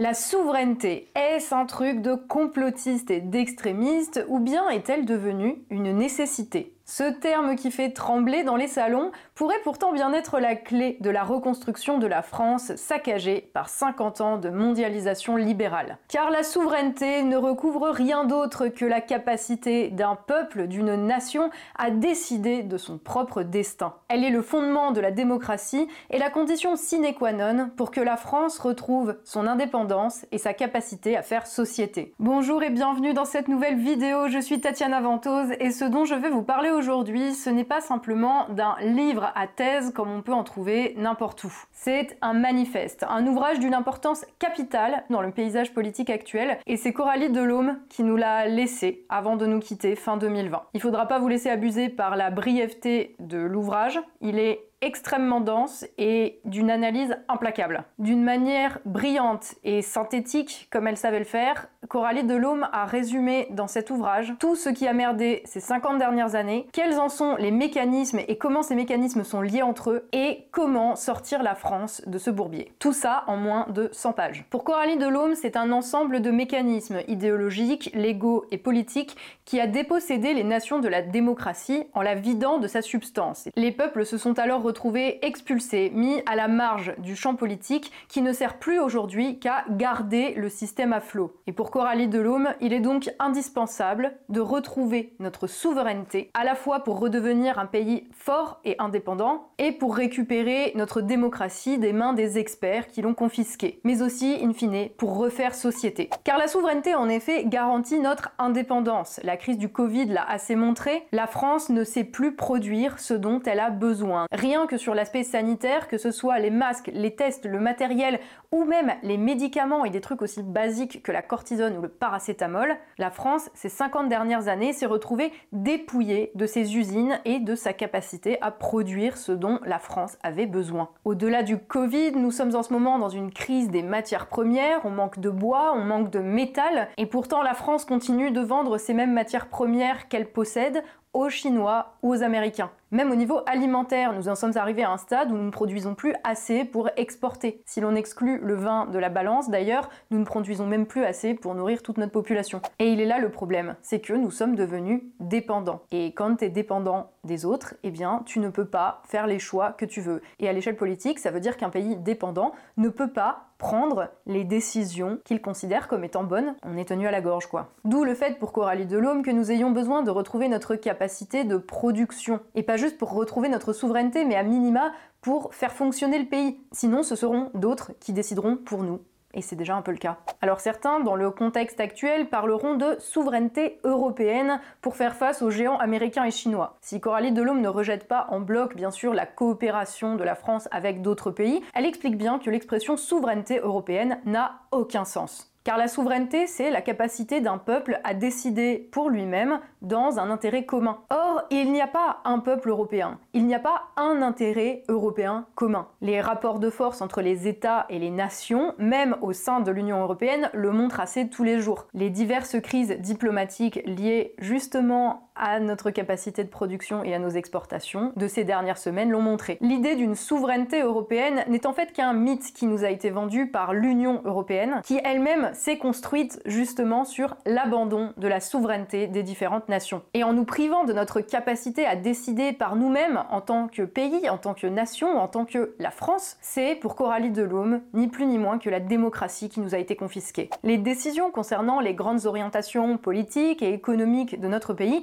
La souveraineté, est-ce un truc de complotiste et d'extrémiste ou bien est-elle devenue une nécessité? Ce terme qui fait trembler dans les salons pourrait pourtant bien être la clé de la reconstruction de la France saccagée par 50 ans de mondialisation libérale. Car la souveraineté ne recouvre rien d'autre que la capacité d'un peuple, d'une nation, à décider de son propre destin. Elle est le fondement de la démocratie et la condition sine qua non pour que la France retrouve son indépendance et sa capacité à faire société. Bonjour et bienvenue dans cette nouvelle vidéo, je suis Tatiana Ventose et ce dont je vais vous parler aujourd'hui aujourd'hui, ce n'est pas simplement d'un livre à thèse comme on peut en trouver n'importe où. C'est un manifeste, un ouvrage d'une importance capitale dans le paysage politique actuel, et c'est Coralie Delhomme qui nous l'a laissé avant de nous quitter fin 2020. Il faudra pas vous laisser abuser par la brièveté de l'ouvrage, il est extrêmement dense et d'une analyse implacable. D'une manière brillante et synthétique, comme elle savait le faire, Coralie Delhomme a résumé dans cet ouvrage tout ce qui a merdé ces 50 dernières années, quels en sont les mécanismes et comment ces mécanismes sont liés entre eux, et comment sortir la France de ce bourbier. Tout ça en moins de 100 pages. Pour Coralie Delhomme, c'est un ensemble de mécanismes idéologiques, légaux et politiques qui a dépossédé les nations de la démocratie en la vidant de sa substance. Les peuples se sont alors retrouvés expulsés, mis à la marge du champ politique qui ne sert plus aujourd'hui qu'à garder le système à flot. Et pour Coralie Delhomme, il est donc indispensable de retrouver notre souveraineté, à la fois pour redevenir un pays fort et indépendant, et pour récupérer notre démocratie des mains des experts qui l'ont confisquée, mais aussi, in fine, pour refaire société. Car la souveraineté, en effet, garantit notre indépendance. La crise du Covid l'a assez montré, la France ne sait plus produire ce dont elle a besoin. Rien que sur l'aspect sanitaire, que ce soit les masques, les tests, le matériel ou même les médicaments et des trucs aussi basiques que la cortisone ou le paracétamol, la France, ces 50 dernières années, s'est retrouvée dépouillée de ses usines et de sa capacité à produire ce dont la France avait besoin. Au-delà du Covid, nous sommes en ce moment dans une crise des matières premières, on manque de bois, on manque de métal, et pourtant la France continue de vendre ces mêmes matières premières qu'elle possède aux Chinois ou aux Américains. Même au niveau alimentaire, nous en sommes arrivés à un stade où nous ne produisons plus assez pour exporter. Si l'on exclut le vin de la balance, d'ailleurs, nous ne produisons même plus assez pour nourrir toute notre population. Et il est là le problème, c'est que nous sommes devenus dépendants. Et quand tu es dépendant des autres, eh bien, tu ne peux pas faire les choix que tu veux. Et à l'échelle politique, ça veut dire qu'un pays dépendant ne peut pas prendre les décisions qu'il considère comme étant bonnes. On est tenu à la gorge, quoi. D'où le fait pour Coralie Delhomme que nous ayons besoin de retrouver notre capacité de production. Et pas juste pour retrouver notre souveraineté, mais à minima pour faire fonctionner le pays. Sinon, ce seront d'autres qui décideront pour nous et c'est déjà un peu le cas. Alors certains, dans le contexte actuel, parleront de souveraineté européenne pour faire face aux géants américains et chinois. Si Coralie Delhomme ne rejette pas en bloc, bien sûr, la coopération de la France avec d'autres pays, elle explique bien que l'expression souveraineté européenne n'a aucun sens. Car la souveraineté, c'est la capacité d'un peuple à décider pour lui-même dans un intérêt commun. Or, il n'y a pas un peuple européen, il n'y a pas un intérêt européen commun. Les rapports de force entre les États et les nations, même au sein de l'Union européenne, le montrent assez tous les jours. Les diverses crises diplomatiques liées justement à notre capacité de production et à nos exportations de ces dernières semaines l'ont montré. L'idée d'une souveraineté européenne n'est en fait qu'un mythe qui nous a été vendu par l'Union européenne, qui elle-même s'est construite justement sur l'abandon de la souveraineté des différentes nations. Et en nous privant de notre capacité à décider par nous-mêmes en tant que pays, en tant que nation, en tant que la France, c'est pour Coralie Delhomme ni plus ni moins que la démocratie qui nous a été confisquée. Les décisions concernant les grandes orientations politiques et économiques de notre pays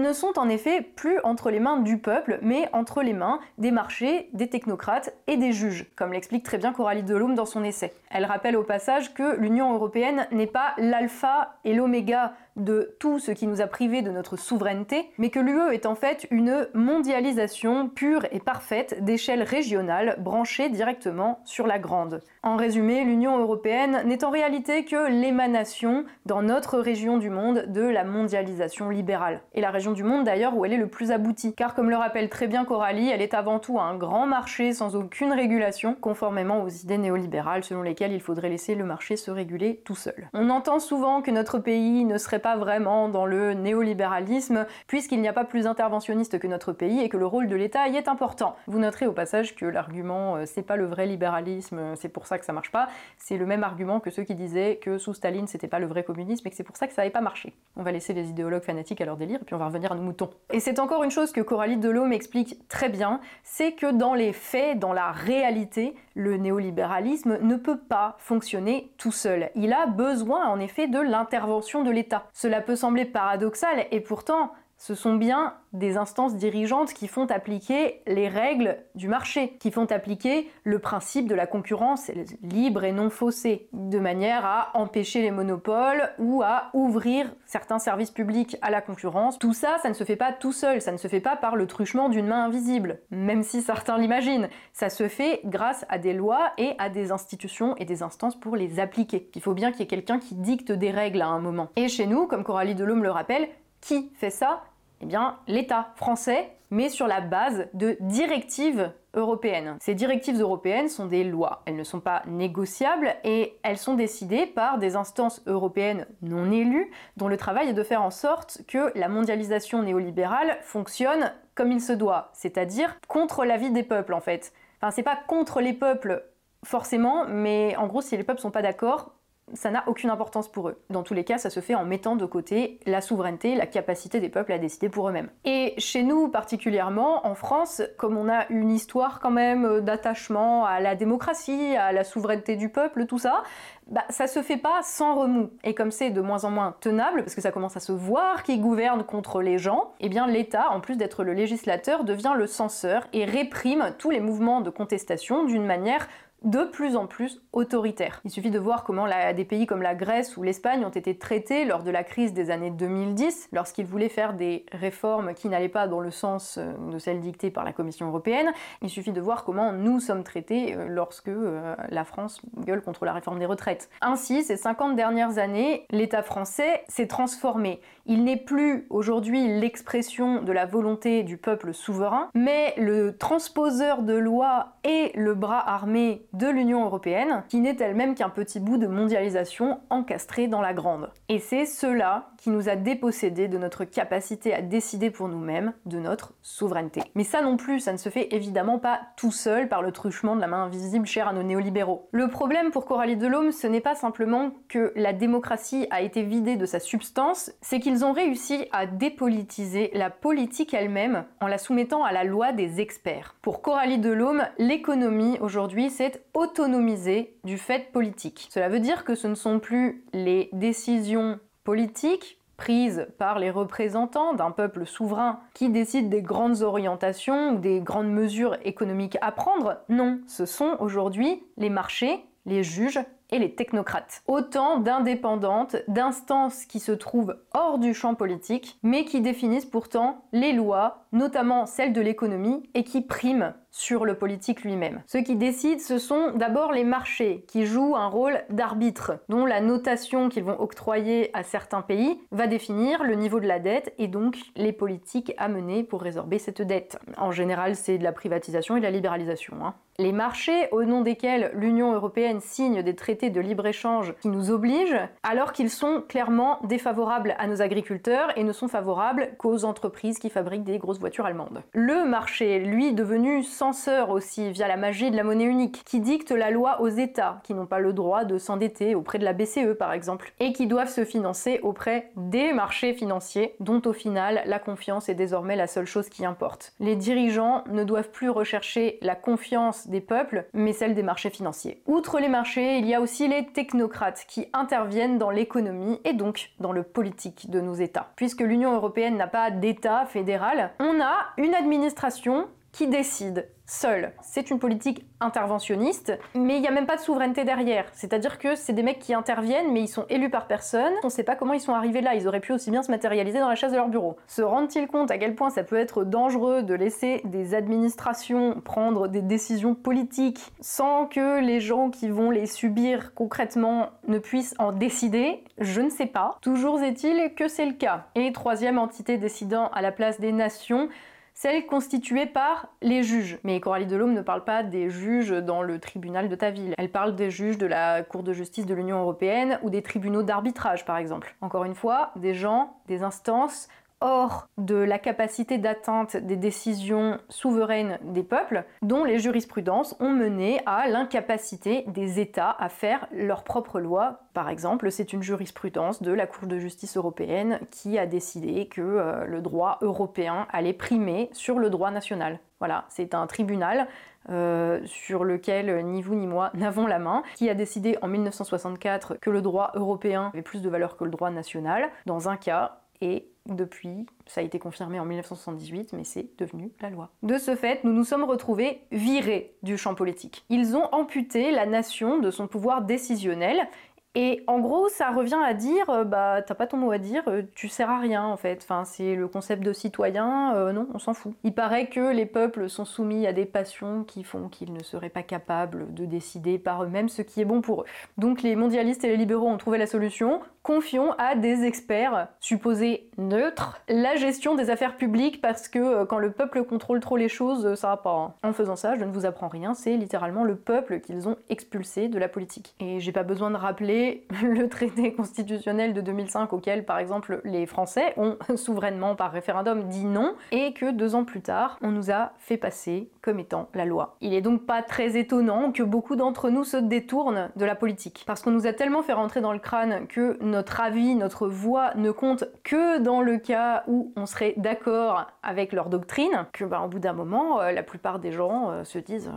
ne sont en effet plus entre les mains du peuple, mais entre les mains des marchés, des technocrates et des juges, comme l'explique très bien Coralie Delhomme dans son essai. Elle rappelle au passage que l'Union européenne n'est pas l'alpha et l'oméga de tout ce qui nous a privés de notre souveraineté, mais que l'UE est en fait une mondialisation pure et parfaite d'échelle régionale branchée directement sur la grande. En résumé, l'Union européenne n'est en réalité que l'émanation dans notre région du monde de la mondialisation libérale. Et la région du monde d'ailleurs où elle est le plus aboutie. Car comme le rappelle très bien Coralie, elle est avant tout un grand marché sans aucune régulation, conformément aux idées néolibérales selon lesquelles il faudrait laisser le marché se réguler tout seul. On entend souvent que notre pays ne serait pas vraiment dans le néolibéralisme, puisqu'il n'y a pas plus interventionniste que notre pays et que le rôle de l'État y est important. Vous noterez au passage que l'argument euh, c'est pas le vrai libéralisme, c'est pour ça que ça marche pas, c'est le même argument que ceux qui disaient que sous Staline c'était pas le vrai communisme et que c'est pour ça que ça n'avait pas marché. On va laisser les idéologues fanatiques à leur délire et puis on va revenir à nos moutons. Et c'est encore une chose que Coralie Delhomme explique très bien, c'est que dans les faits, dans la réalité, le néolibéralisme ne peut pas fonctionner tout seul. Il a besoin en effet de l'intervention de l'État. Cela peut sembler paradoxal et pourtant ce sont bien des instances dirigeantes qui font appliquer les règles du marché, qui font appliquer le principe de la concurrence libre et non faussée, de manière à empêcher les monopoles ou à ouvrir certains services publics à la concurrence. Tout ça, ça ne se fait pas tout seul, ça ne se fait pas par le truchement d'une main invisible, même si certains l'imaginent. Ça se fait grâce à des lois et à des institutions et des instances pour les appliquer. Il faut bien qu'il y ait quelqu'un qui dicte des règles à un moment. Et chez nous, comme Coralie Delhomme le rappelle, qui fait ça? Eh bien, l'État français, mais sur la base de directives européennes. Ces directives européennes sont des lois. Elles ne sont pas négociables et elles sont décidées par des instances européennes non élues dont le travail est de faire en sorte que la mondialisation néolibérale fonctionne comme il se doit, c'est-à-dire contre l'avis des peuples en fait. Enfin, c'est pas contre les peuples forcément, mais en gros, si les peuples sont pas d'accord, ça n'a aucune importance pour eux. Dans tous les cas, ça se fait en mettant de côté la souveraineté, la capacité des peuples à décider pour eux-mêmes. Et chez nous particulièrement, en France, comme on a une histoire quand même d'attachement à la démocratie, à la souveraineté du peuple, tout ça, bah, ça se fait pas sans remous. Et comme c'est de moins en moins tenable, parce que ça commence à se voir qui gouverne contre les gens, eh bien l'État, en plus d'être le législateur, devient le censeur et réprime tous les mouvements de contestation d'une manière de plus en plus autoritaire. Il suffit de voir comment des pays comme la Grèce ou l'Espagne ont été traités lors de la crise des années 2010, lorsqu'ils voulaient faire des réformes qui n'allaient pas dans le sens euh, de celles dictées par la Commission européenne. Il suffit de voir comment nous sommes traités euh, lorsque euh, la France gueule contre la réforme des retraites. Ainsi, ces 50 dernières années, l'État français s'est transformé. Il n'est plus aujourd'hui l'expression de la volonté du peuple souverain, mais le transposeur de lois et le bras armé de l'Union européenne, qui n'est elle-même qu'un petit bout de mondialisation encastré dans la grande. Et c'est cela qui nous a dépossédés de notre capacité à décider pour nous-mêmes, de notre souveraineté. Mais ça non plus, ça ne se fait évidemment pas tout seul par le truchement de la main invisible chère à nos néolibéraux. Le problème pour Coralie Delhomme, ce n'est pas simplement que la démocratie a été vidée de sa substance, c'est qu'ils ont réussi à dépolitiser la politique elle-même en la soumettant à la loi des experts. Pour Coralie Delhomme, l'économie aujourd'hui, c'est autonomisé du fait politique. Cela veut dire que ce ne sont plus les décisions politiques prises par les représentants d'un peuple souverain qui décident des grandes orientations ou des grandes mesures économiques à prendre. Non, ce sont aujourd'hui les marchés, les juges et les technocrates. Autant d'indépendantes, d'instances qui se trouvent hors du champ politique, mais qui définissent pourtant les lois, notamment celles de l'économie, et qui priment sur le politique lui-même. Ceux qui décident, ce sont d'abord les marchés, qui jouent un rôle d'arbitre, dont la notation qu'ils vont octroyer à certains pays va définir le niveau de la dette et donc les politiques à mener pour résorber cette dette. En général, c'est de la privatisation et de la libéralisation. Hein. Les marchés, au nom desquels l'Union européenne signe des traités de libre-échange qui nous obligent, alors qu'ils sont clairement défavorables à nos agriculteurs et ne sont favorables qu'aux entreprises qui fabriquent des grosses voitures. Le marché, lui, devenu censeur aussi via la magie de la monnaie unique, qui dicte la loi aux États, qui n'ont pas le droit de s'endetter auprès de la BCE par exemple, et qui doivent se financer auprès des marchés financiers, dont au final la confiance est désormais la seule chose qui importe. Les dirigeants ne doivent plus rechercher la confiance des peuples, mais celle des marchés financiers. Outre les marchés, il y a aussi les technocrates qui interviennent dans l'économie et donc dans le politique de nos États. Puisque l'Union européenne n'a pas d'État fédéral, on a une administration qui décide seul. C'est une politique interventionniste, mais il n'y a même pas de souveraineté derrière. C'est-à-dire que c'est des mecs qui interviennent, mais ils sont élus par personne. On ne sait pas comment ils sont arrivés là. Ils auraient pu aussi bien se matérialiser dans la chaise de leur bureau. Se rendent-ils compte à quel point ça peut être dangereux de laisser des administrations prendre des décisions politiques sans que les gens qui vont les subir concrètement ne puissent en décider? Je ne sais pas. Toujours est-il que c'est le cas. Et troisième entité décidant à la place des nations, celle constituée par les juges. Mais Coralie Delhomme ne parle pas des juges dans le tribunal de ta ville. Elle parle des juges de la Cour de justice de l'Union européenne ou des tribunaux d'arbitrage, par exemple. Encore une fois, des gens, des instances hors de la capacité d'atteinte des décisions souveraines des peuples, dont les jurisprudences ont mené à l'incapacité des États à faire leurs propres lois. Par exemple, c'est une jurisprudence de la Cour de justice européenne qui a décidé que euh, le droit européen allait primer sur le droit national. Voilà, c'est un tribunal euh, sur lequel ni vous ni moi n'avons la main, qui a décidé en 1964 que le droit européen avait plus de valeur que le droit national, dans un cas, et depuis, ça a été confirmé en 1978, mais c'est devenu la loi. De ce fait, nous nous sommes retrouvés virés du champ politique. Ils ont amputé la nation de son pouvoir décisionnel et en gros, ça revient à dire, euh, bah t'as pas ton mot à dire, euh, tu sers à rien en fait. Enfin, c'est le concept de citoyen, euh, non, on s'en fout. Il paraît que les peuples sont soumis à des passions qui font qu'ils ne seraient pas capables de décider par eux-mêmes ce qui est bon pour eux. Donc les mondialistes et les libéraux ont trouvé la solution, confions à des experts supposés neutres la gestion des affaires publiques parce que quand le peuple contrôle trop les choses, ça va pas. Hein. En faisant ça, je ne vous apprends rien, c'est littéralement le peuple qu'ils ont expulsé de la politique. Et j'ai pas besoin de rappeler le traité constitutionnel de 2005 auquel, par exemple, les Français ont souverainement par référendum dit non, et que deux ans plus tard, on nous a fait passer comme étant la loi. Il est donc pas très étonnant que beaucoup d'entre nous se détournent de la politique, parce qu'on nous a tellement fait rentrer dans le crâne que notre avis, notre voix ne compte que dans le cas où on serait d'accord avec leur doctrine, que bah, au bout d'un moment, euh, la plupart des gens euh, se disent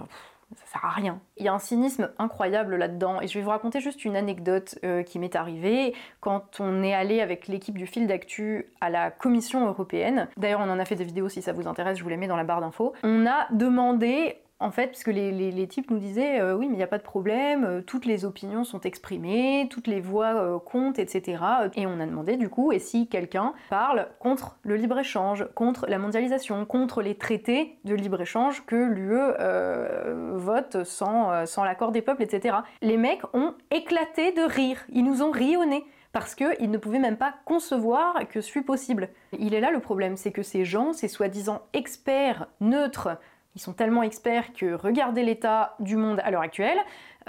ça sert à rien. Il y a un cynisme incroyable là-dedans et je vais vous raconter juste une anecdote euh, qui m'est arrivée quand on est allé avec l'équipe du fil d'actu à la Commission européenne. D'ailleurs, on en a fait des vidéos si ça vous intéresse, je vous les mets dans la barre d'infos. On a demandé en fait, puisque les, les, types nous disaient euh, oui, mais il n'y a pas de problème, euh, toutes les opinions sont exprimées, toutes les voix euh, comptent, etc. Et on a demandé du coup, et si quelqu'un parle contre le libre-échange, contre la mondialisation, contre les traités de libre-échange que l'UE vote sans, sans l'accord des peuples, etc. Les mecs ont éclaté de rire, ils nous ont ri au nez parce qu'ils ne pouvaient même pas concevoir que ce fût possible. Il est là le problème, c'est que ces gens, ces soi-disant experts neutres, ils sont tellement experts que regardez l'état du monde à l'heure actuelle,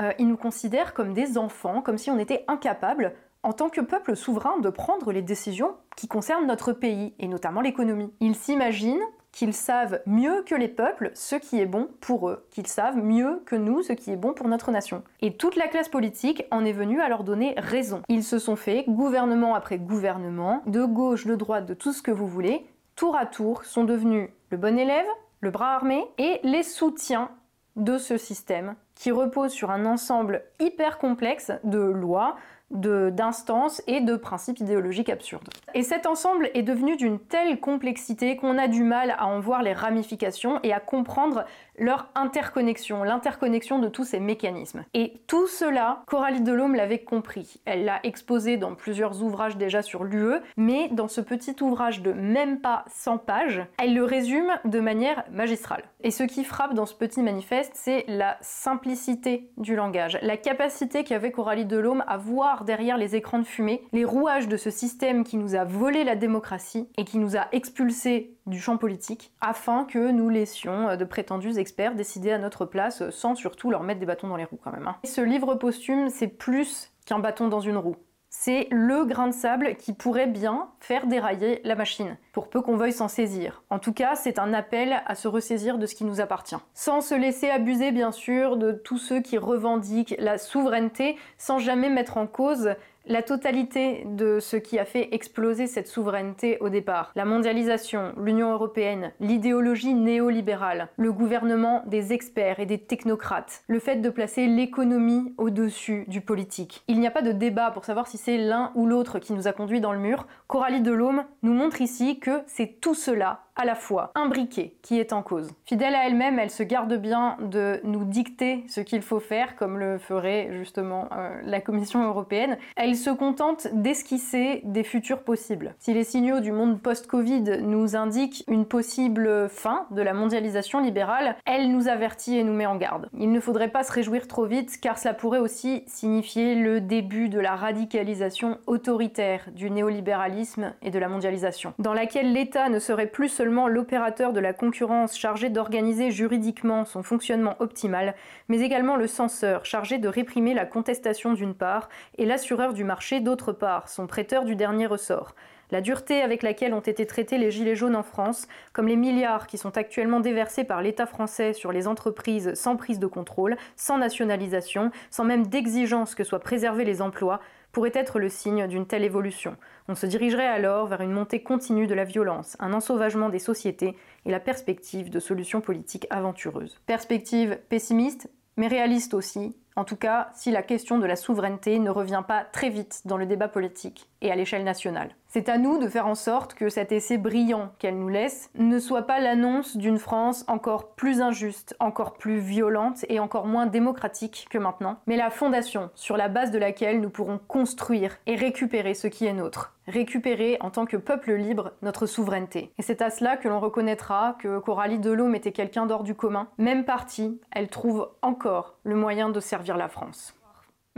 euh, ils nous considèrent comme des enfants, comme si on était incapables, en tant que peuple souverain, de prendre les décisions qui concernent notre pays, et notamment l'économie. Ils s'imaginent qu'ils savent mieux que les peuples ce qui est bon pour eux, qu'ils savent mieux que nous ce qui est bon pour notre nation. Et toute la classe politique en est venue à leur donner raison. Ils se sont fait, gouvernement après gouvernement, de gauche, de droite, de tout ce que vous voulez, tour à tour, sont devenus le bon élève, le bras armé et les soutiens de ce système qui repose sur un ensemble hyper complexe de lois, d'instances et de principes idéologiques absurdes. Et cet ensemble est devenu d'une telle complexité qu'on a du mal à en voir les ramifications et à comprendre leur interconnexion, l'interconnexion de tous ces mécanismes. Et tout cela, Coralie Delhomme l'avait compris. Elle l'a exposé dans plusieurs ouvrages déjà sur l'UE, mais dans ce petit ouvrage de même pas 100 pages, elle le résume de manière magistrale. Et ce qui frappe dans ce petit manifeste, c'est la simplicité du langage, la capacité qu'avait Coralie Delhomme à voir derrière les écrans de fumée les rouages de ce système qui nous a volé la démocratie et qui nous a expulsés du champ politique afin que nous laissions euh, de prétendus décider à notre place euh, sans surtout leur mettre des bâtons dans les roues quand même. Hein. Ce livre posthume, c'est plus qu'un bâton dans une roue c'est le grain de sable qui pourrait bien faire dérailler la machine, pour peu qu'on veuille s'en saisir. En tout cas, c'est un appel à se ressaisir de ce qui nous appartient. Sans se laisser abuser, bien sûr, de tous ceux qui revendiquent la souveraineté, sans jamais mettre en cause la totalité de ce qui a fait exploser cette souveraineté au départ. La mondialisation, l'Union européenne, l'idéologie néolibérale, le gouvernement des experts et des technocrates, le fait de placer l'économie au-dessus du politique. Il n'y a pas de débat pour savoir si c'est l'un ou l'autre qui nous a conduits dans le mur. Coralie Delhomme nous montre ici que c'est tout cela à la fois un briquet qui est en cause. Fidèle à elle-même, elle se garde bien de nous dicter ce qu'il faut faire, comme le ferait justement euh, la Commission européenne. Elle se contente d'esquisser des futurs possibles. Si les signaux du monde post-Covid nous indiquent une possible fin de la mondialisation libérale, elle nous avertit et nous met en garde. Il ne faudrait pas se réjouir trop vite, car cela pourrait aussi signifier le début de la radicalisation autoritaire du néolibéralisme et de la mondialisation, dans laquelle l'État ne serait plus seulement l'opérateur de la concurrence chargé d'organiser juridiquement son fonctionnement optimal, mais également le censeur chargé de réprimer la contestation d'une part et l'assureur du marché d'autre part, son prêteur du dernier ressort. La dureté avec laquelle ont été traités les gilets jaunes en France, comme les milliards qui sont actuellement déversés par l'État français sur les entreprises sans prise de contrôle, sans nationalisation, sans même d'exigence que soient préservés les emplois, pourrait être le signe d'une telle évolution. On se dirigerait alors vers une montée continue de la violence, un ensauvagement des sociétés et la perspective de solutions politiques aventureuses. Perspective pessimiste, mais réaliste aussi, en tout cas si la question de la souveraineté ne revient pas très vite dans le débat politique et à l'échelle nationale. C'est à nous de faire en sorte que cet essai brillant qu'elle nous laisse ne soit pas l'annonce d'une France encore plus injuste, encore plus violente et encore moins démocratique que maintenant, mais la fondation sur la base de laquelle nous pourrons construire et récupérer ce qui est nôtre. Récupérer en tant que peuple libre notre souveraineté. Et c'est à cela que l'on reconnaîtra que Coralie Delhomme était quelqu'un d'hors du commun. Même partie, elle trouve encore le moyen de servir la France.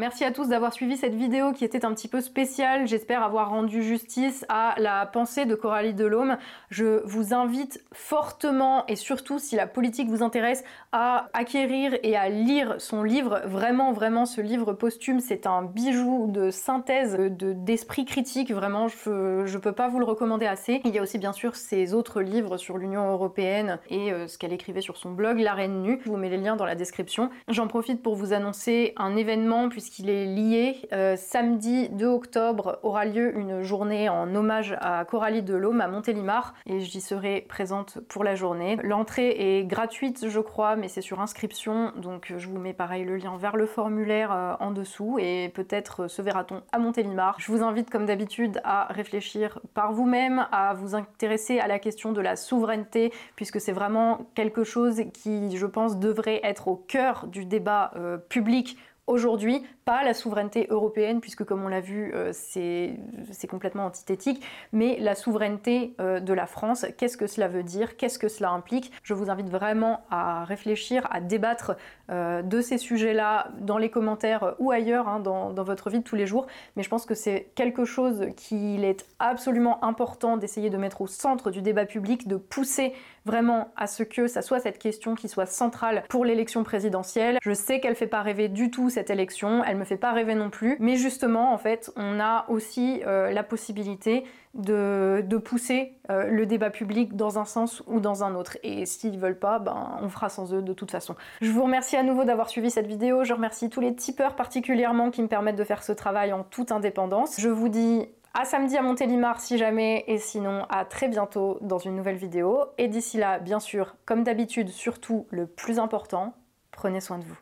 Merci à tous d'avoir suivi cette vidéo qui était un petit peu spéciale. J'espère avoir rendu justice à la pensée de Coralie Delhomme. Je vous invite fortement et surtout si la politique vous intéresse à acquérir et à lire son livre. Vraiment, vraiment, ce livre posthume, c'est un bijou de synthèse d'esprit critique. Vraiment, je, je peux pas vous le recommander assez. Il y a aussi bien sûr ses autres livres sur l'Union Européenne et euh, ce qu'elle écrivait sur son blog La Reine Nue. Je vous mets les liens dans la description. J'en profite pour vous annoncer un événement puisque qu'il est lié. Euh, samedi 2 octobre aura lieu une journée en hommage à Coralie Delhomme à Montélimar et j'y serai présente pour la journée. L'entrée est gratuite je crois mais c'est sur inscription donc je vous mets pareil le lien vers le formulaire euh, en dessous et peut-être se verra-t-on à Montélimar. Je vous invite comme d'habitude à réfléchir par vous-même, à vous intéresser à la question de la souveraineté puisque c'est vraiment quelque chose qui je pense devrait être au cœur du débat euh, public aujourd'hui, pas la souveraineté européenne, puisque comme on l'a vu, euh, c'est complètement antithétique, mais la souveraineté euh, de la France, qu'est-ce que cela veut dire, qu'est-ce que cela implique? Je vous invite vraiment à réfléchir, à débattre euh, de ces sujets-là dans les commentaires ou ailleurs, hein, dans, dans, votre vie de tous les jours, mais je pense que c'est quelque chose qu'il est absolument important d'essayer de mettre au centre du débat public, de pousser vraiment à ce que ça soit cette question qui soit centrale pour l'élection présidentielle. Je sais qu'elle fait pas rêver du tout cette élection, elle me fait pas rêver non plus, mais justement en fait on a aussi euh, la possibilité de, pousser euh, le débat public dans un sens ou dans un autre. Et s'ils veulent pas, ben on fera sans eux de toute façon. Je vous remercie à nouveau d'avoir suivi cette vidéo, je remercie tous les tipeurs particulièrement qui me permettent de faire ce travail en toute indépendance. Je vous dis à samedi à Montélimar si jamais, et sinon à très bientôt dans une nouvelle vidéo. Et d'ici là, bien sûr, comme d'habitude, surtout le plus important, prenez soin de vous.